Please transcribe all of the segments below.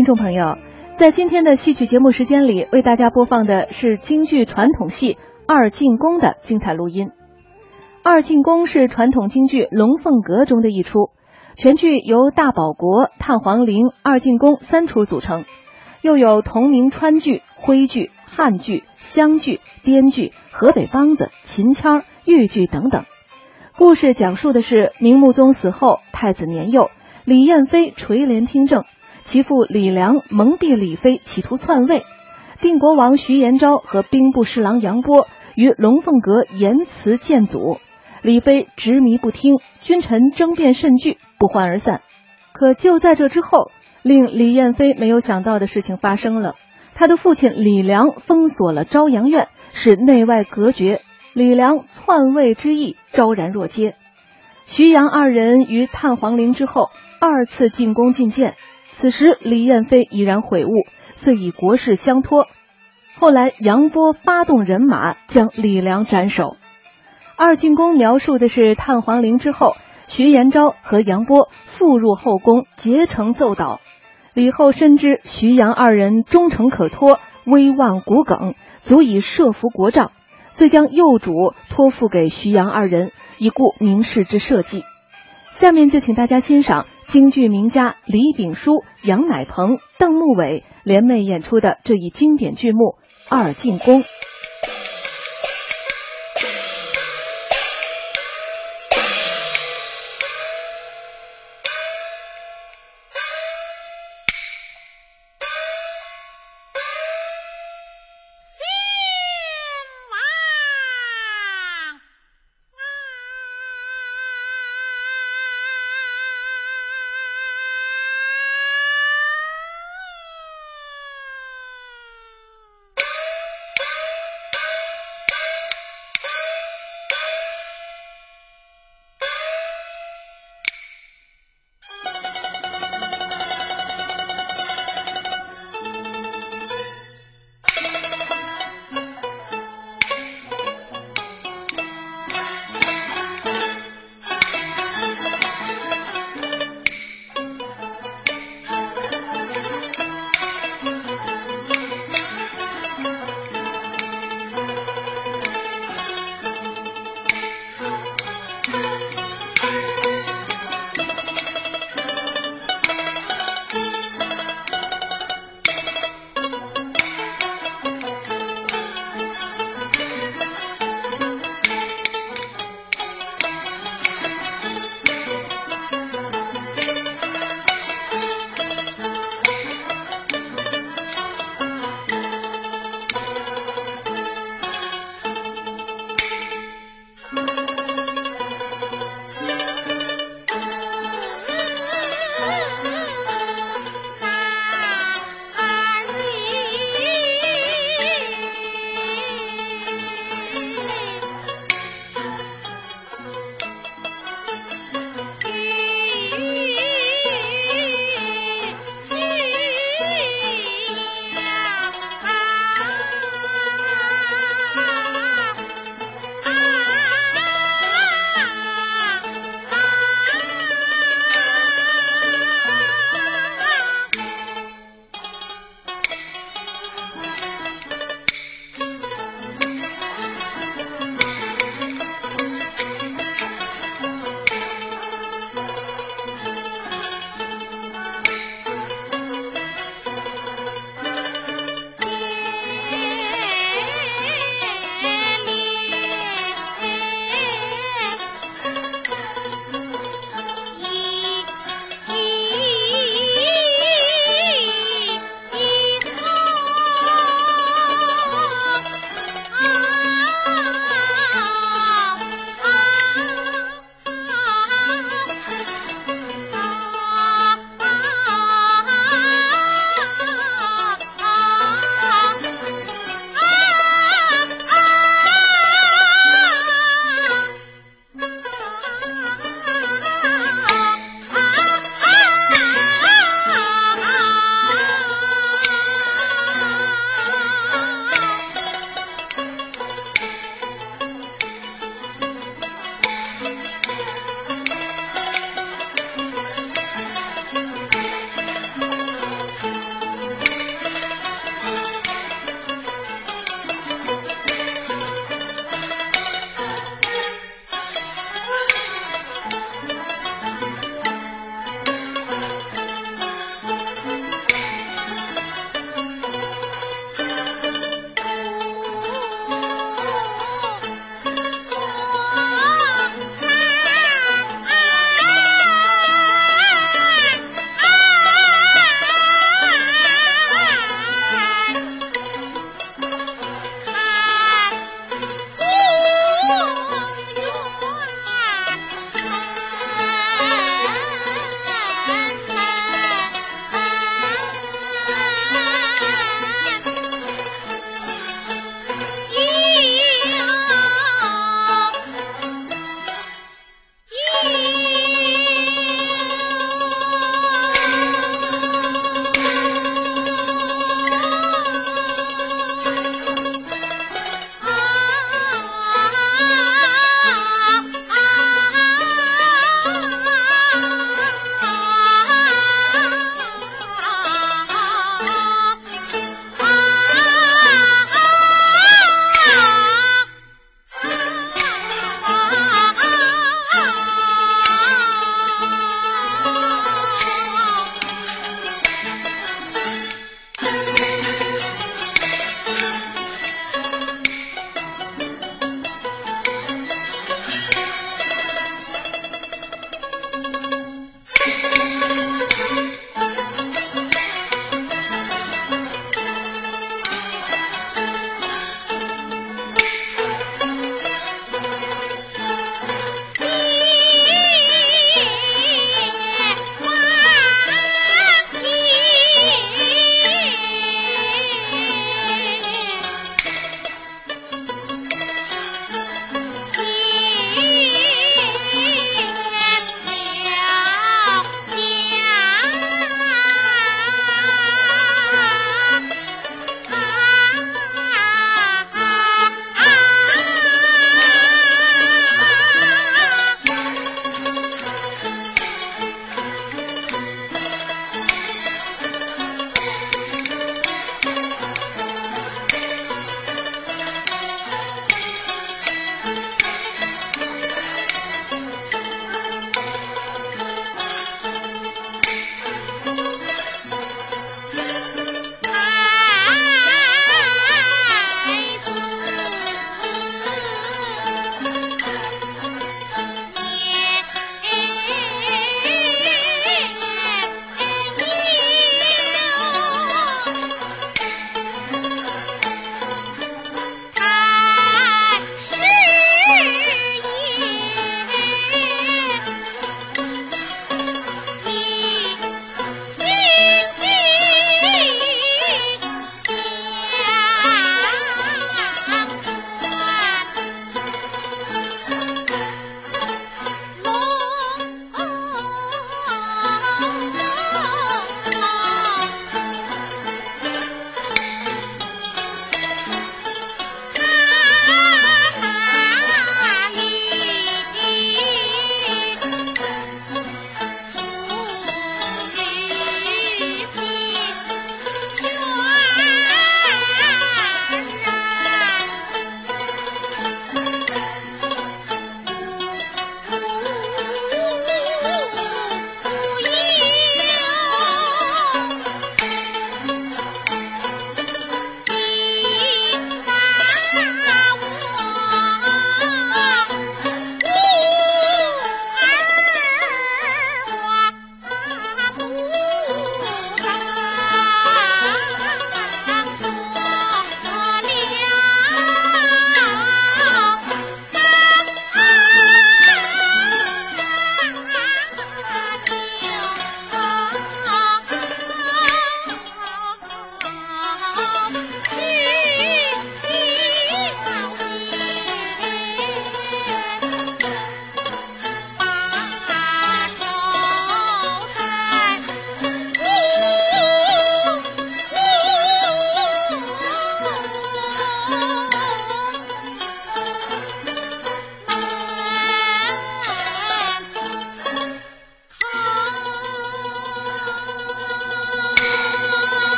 听众朋友，在今天的戏曲节目时间里，为大家播放的是京剧传统戏《二进宫》的精彩录音。《二进宫》是传统京剧《龙凤阁》中的一出，全剧由大保国、探黄陵、二进宫三出组成，又有同名川剧、徽剧、汉剧、湘剧、滇剧、河北梆子、秦腔、豫剧等等。故事讲述的是明穆宗死后，太子年幼，李彦妃垂帘听政。其父李良蒙蔽李妃，企图篡位。定国王徐延昭和兵部侍郎杨波于龙凤阁言辞谏阻，李妃执迷不听，君臣争辩甚剧，不欢而散。可就在这之后，令李彦飞没有想到的事情发生了：他的父亲李良封锁了朝阳院，使内外隔绝。李良篡位之意昭然若揭。徐杨二人于探黄陵之后，二次进宫觐见。此时，李彦飞已然悔悟，遂以国事相托。后来，杨波发动人马将李良斩首。二进宫描述的是探黄陵之后，徐延昭和杨波复入后宫，结成奏导。李后深知徐杨二人忠诚可托，威望骨梗，足以设伏国丈，遂将幼主托付给徐杨二人，以顾明世之社稷。下面就请大家欣赏。京剧名家李炳书、杨乃彭、邓沐伟联袂演出的这一经典剧目《二进宫》。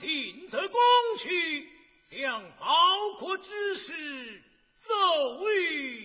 进则光去，向报国之事奏谕。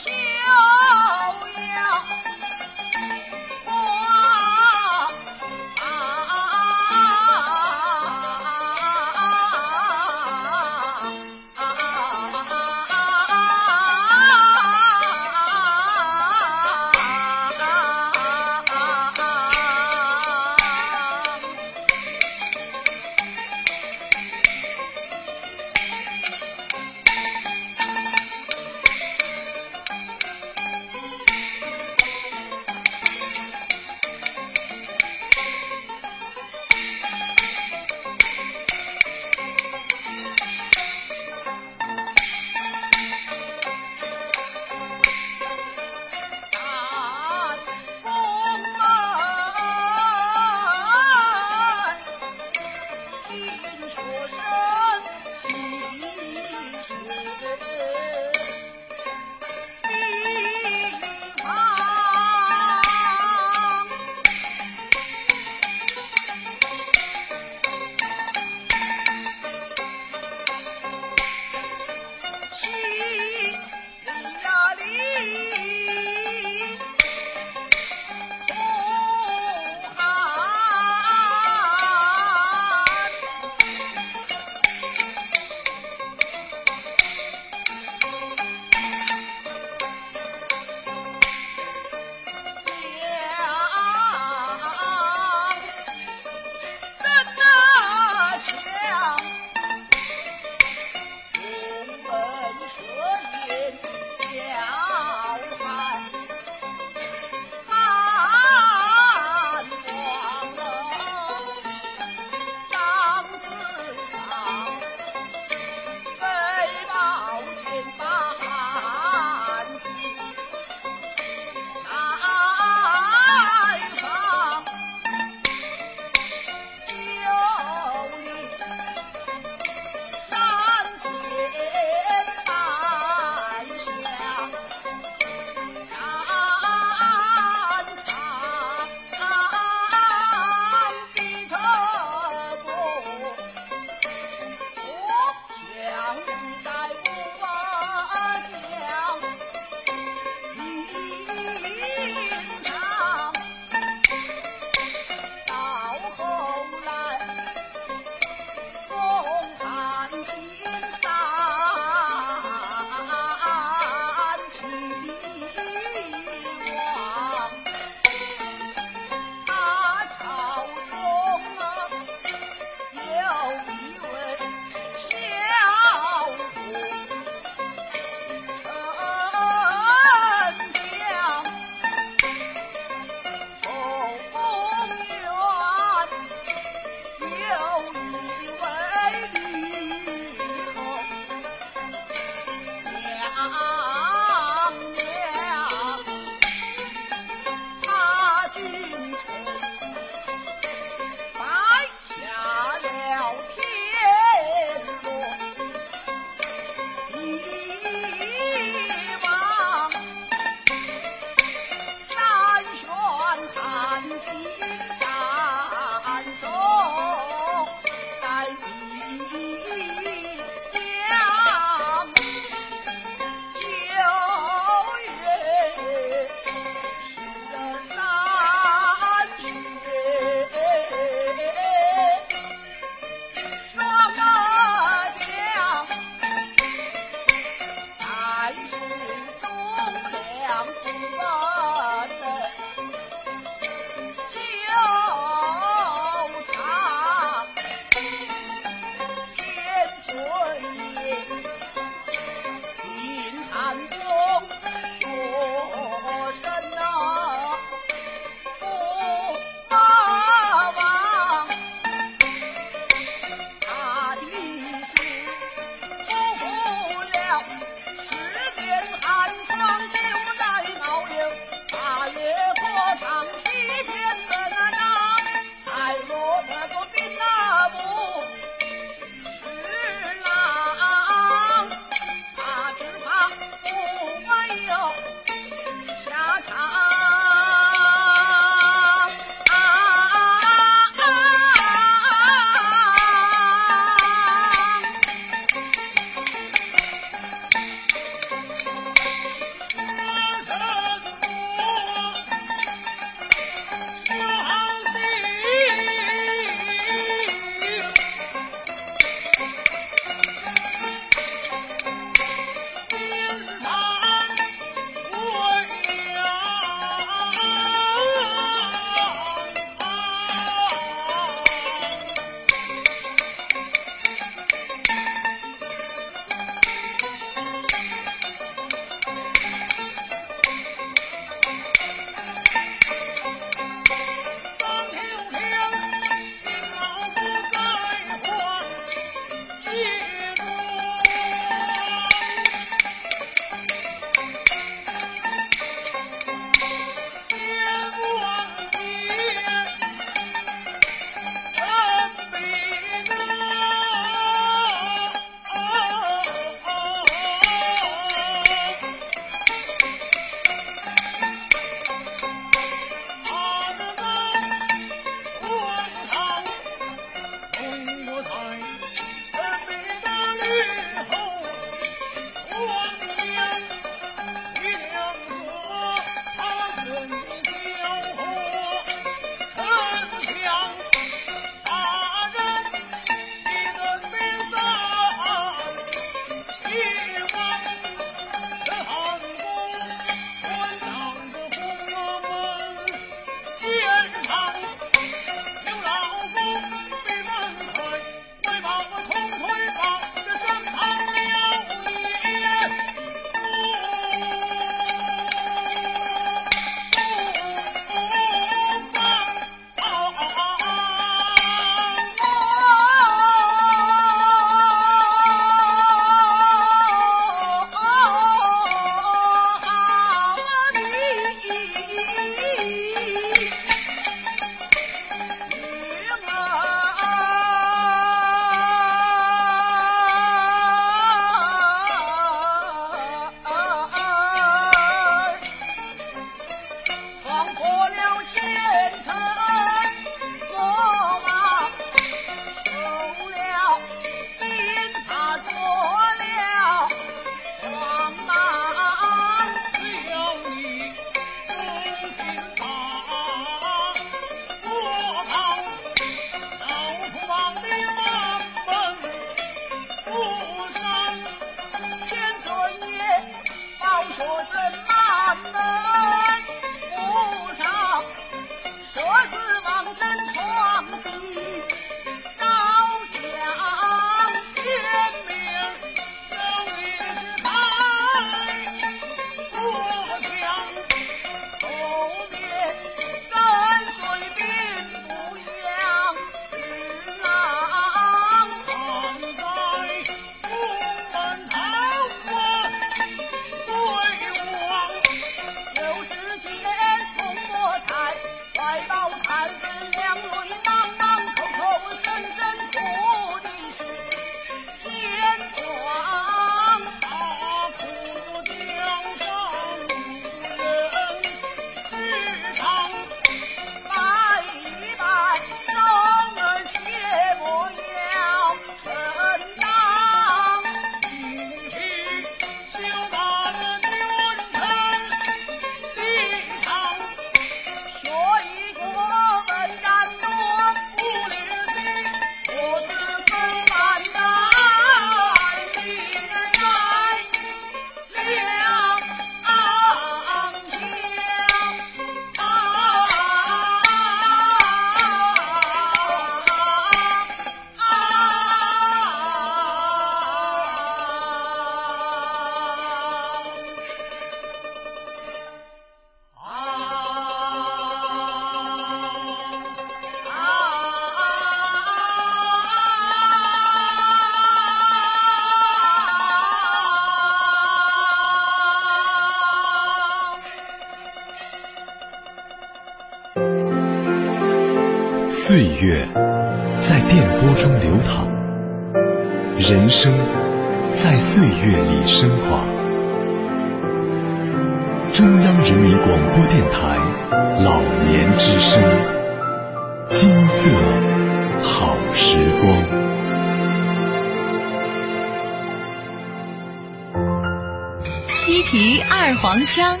一皮二黄腔，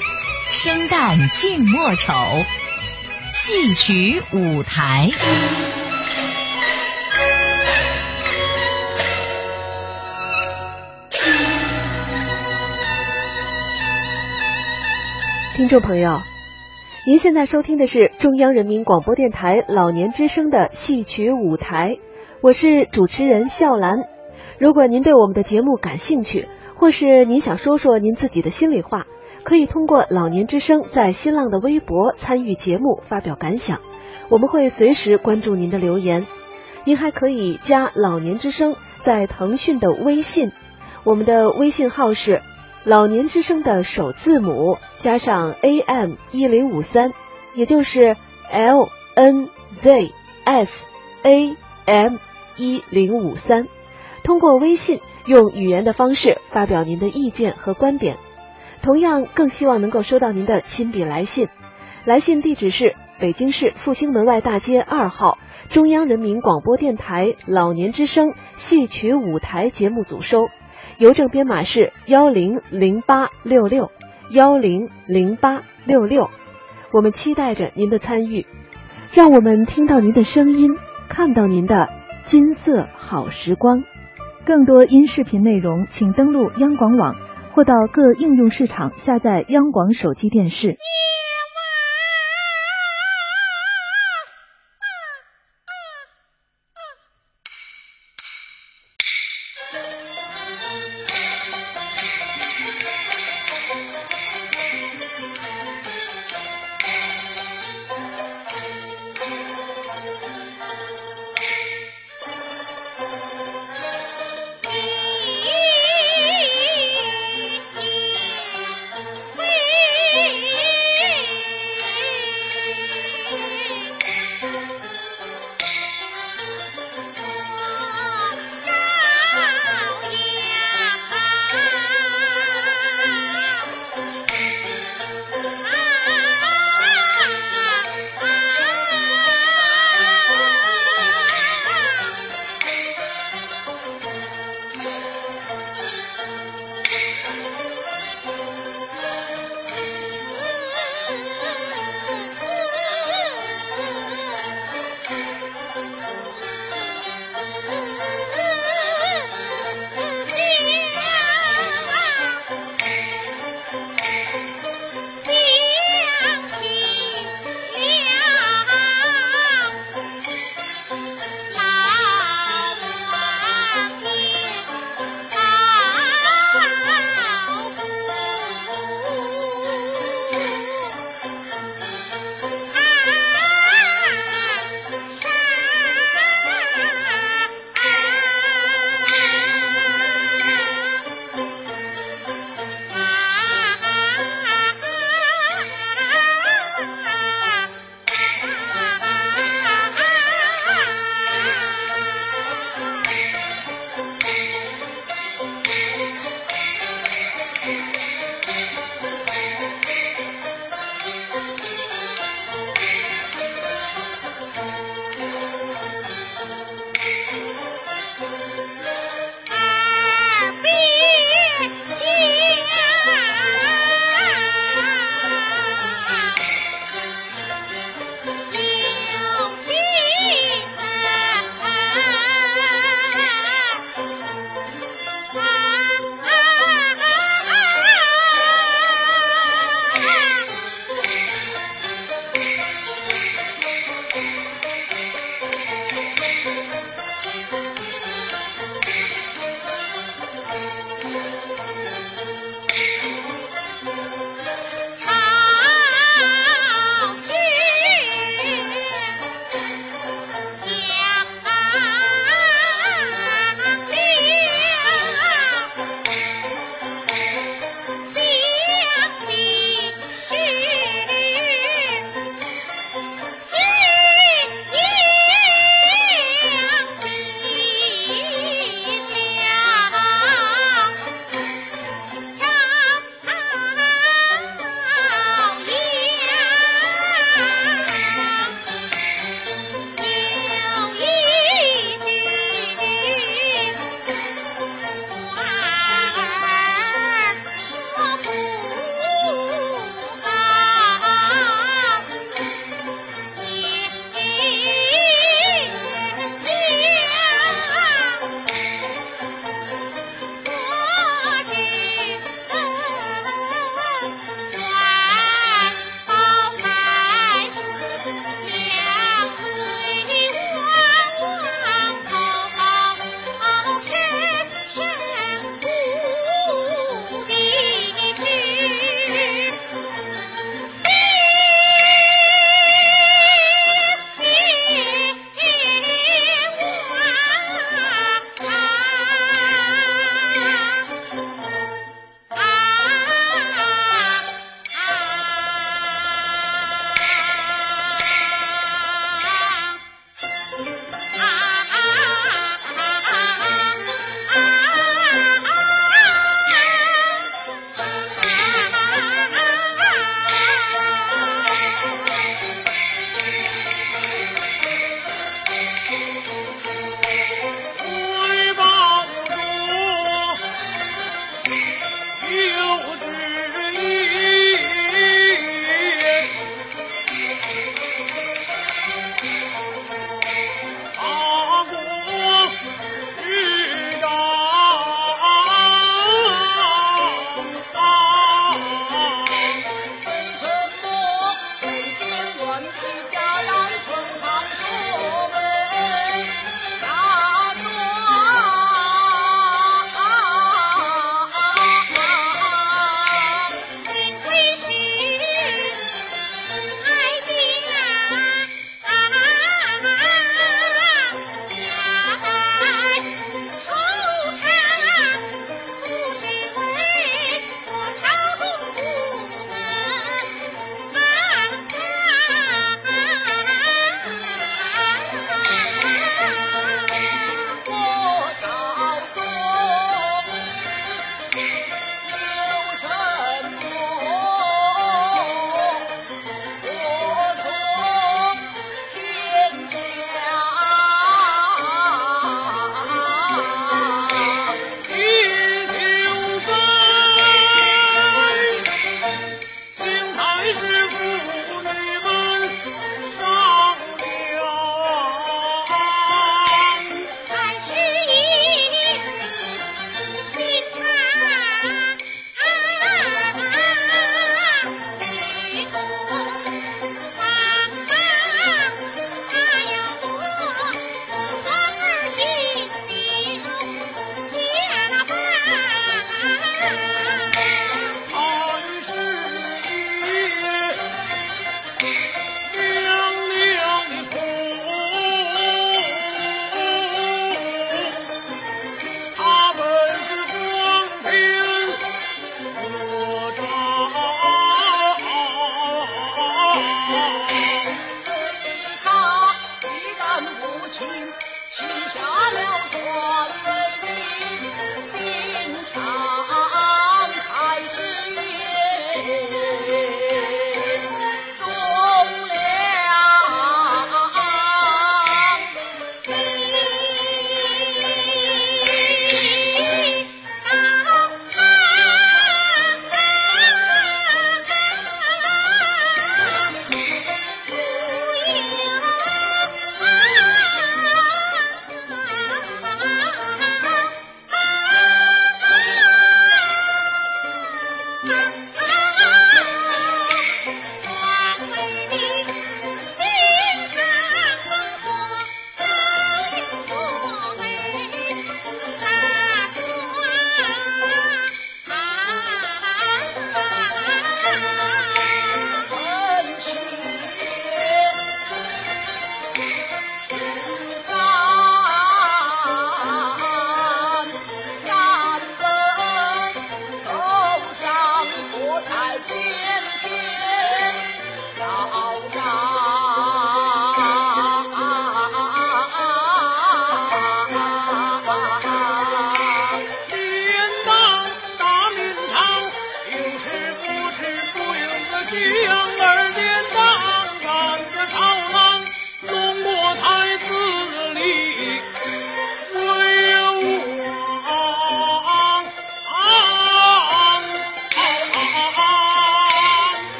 生旦净末丑，戏曲舞台。听众朋友，您现在收听的是中央人民广播电台老年之声的戏曲舞台，我是主持人笑兰。如果您对我们的节目感兴趣，或是您想说说您自己的心里话，可以通过老年之声在新浪的微博参与节目，发表感想，我们会随时关注您的留言。您还可以加老年之声在腾讯的微信，我们的微信号是。老年之声的首字母加上 AM 一零五三，也就是 L N Z S A M 一零五三。通过微信用语言的方式发表您的意见和观点。同样，更希望能够收到您的亲笔来信。来信地址是北京市复兴门外大街二号中央人民广播电台老年之声戏曲舞台节目组收。邮政编码是幺零零八六六幺零零八六六，我们期待着您的参与，让我们听到您的声音，看到您的金色好时光。更多音视频内容，请登录央广网或到各应用市场下载央广手机电视。